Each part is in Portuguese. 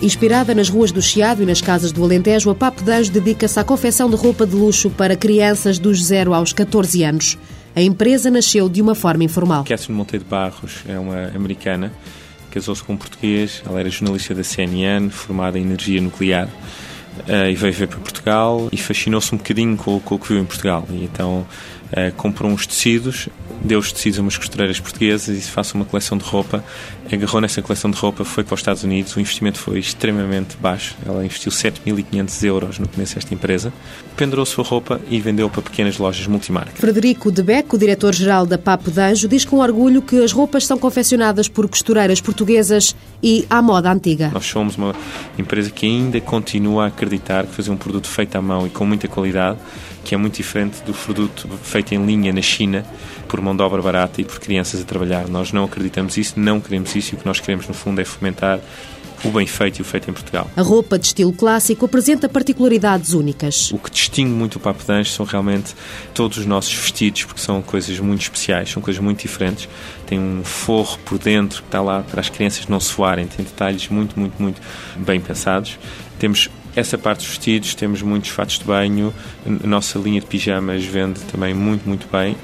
Inspirada nas ruas do Chiado e nas casas do Alentejo, a Papo d'Anjo dedica-se à confecção de roupa de luxo para crianças dos 0 aos 14 anos. A empresa nasceu de uma forma informal. Catherine Monteiro Barros é uma americana, casou-se com um português, ela era jornalista da CNN, formada em energia nuclear, eh, e veio ver para Portugal e fascinou-se um bocadinho com, com, o que viu em Portugal. E então uh, comprou uns tecidos, deu os tecidos a umas costureiras portuguesas e faz uma coleção de roupa. Agarrou nessa coleção de roupa, foi para os Estados Unidos, o investimento foi extremamente baixo. Ela investiu 7.500 euros no começo desta empresa, pendurou sua roupa e vendeu para pequenas lojas multimarca. Frederico de Beco, o diretor-geral da Papo d'Anjo, diz com orgulho que as roupas são confeccionadas por costureiras portuguesas e à moda antiga. Nós somos uma empresa que ainda continua a acreditar que fazer um produto feito à mão e com muita qualidade que é muito diferente do produto feito em linha na China por mão de obra barata e por crianças a trabalhar. Nós não acreditamos isso, não queremos isso e o que nós queremos, no fundo, é fomentar o bem feito e o feito em Portugal. A roupa de estilo clássico apresenta particularidades únicas. O que distingue muito o Papo Danjo são realmente todos os nossos vestidos, porque são coisas muito especiais, são coisas muito diferentes. Tem um forro por dentro que está lá para as crianças não suarem, tem detalhes muito, muito, muito bem pensados. Temos essa parte dos vestidos, temos muitos fatos de banho, a nossa linha de pijamas vende também muito, muito bem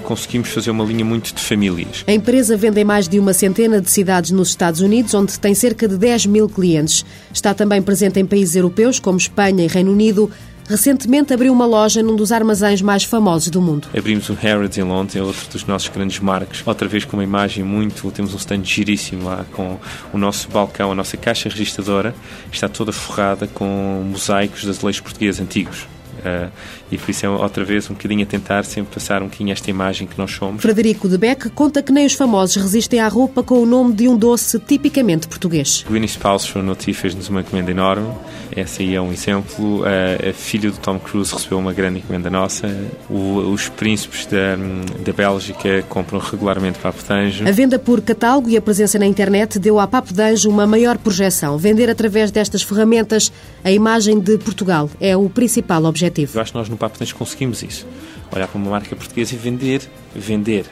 conseguimos fazer uma linha muito de famílias. A empresa vende em mais de uma centena de cidades nos Estados Unidos, onde tem cerca de 10 mil clientes. Está também presente em países europeus como Espanha e Reino Unido, recentemente abriu uma loja num dos armazéns mais famosos do mundo. Abrimos o Harrods em Londres, é outro dos nossos grandes marcos. Outra vez com uma imagem muito, temos um stand giríssimo lá com o nosso balcão, a nossa caixa registradora, está toda forrada com mosaicos das leis portuguesas antigos. Uh, e por isso é outra vez um bocadinho a tentar sempre passar um bocadinho esta imagem que nós somos. Frederico de Beck conta que nem os famosos resistem à roupa com o nome de um doce tipicamente português. O Gwyneth Paltrow no fez-nos uma encomenda enorme. Essa aí é um exemplo. Uh, a filha do Tom Cruise recebeu uma grande encomenda nossa. O, os príncipes da, da Bélgica compram regularmente Papo d'Anjo. A venda por catálogo e a presença na internet deu à Papo d'Anjo uma maior projeção. Vender através destas ferramentas a imagem de Portugal é o principal objetivo objetivo. Eu acho que nós no Papo Tens conseguimos isso. Olhar para uma marca portuguesa e vender, vender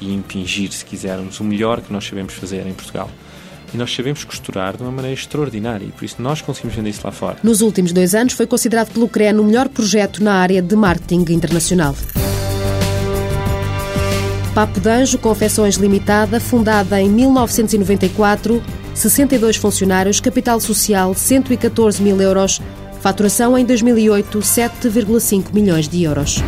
e impingir, se quisermos, o melhor que nós sabemos fazer em Portugal. E nós sabemos costurar de uma maneira extraordinária e por isso nós conseguimos vender isso lá fora. Nos últimos dois anos foi considerado pelo CREN o melhor projeto na área de marketing internacional. Papo d'Anjo Confecções Limitada, fundada em 1994, 62 funcionários, capital social 114 mil euros, Faturação em 2008, 7,5 milhões de euros.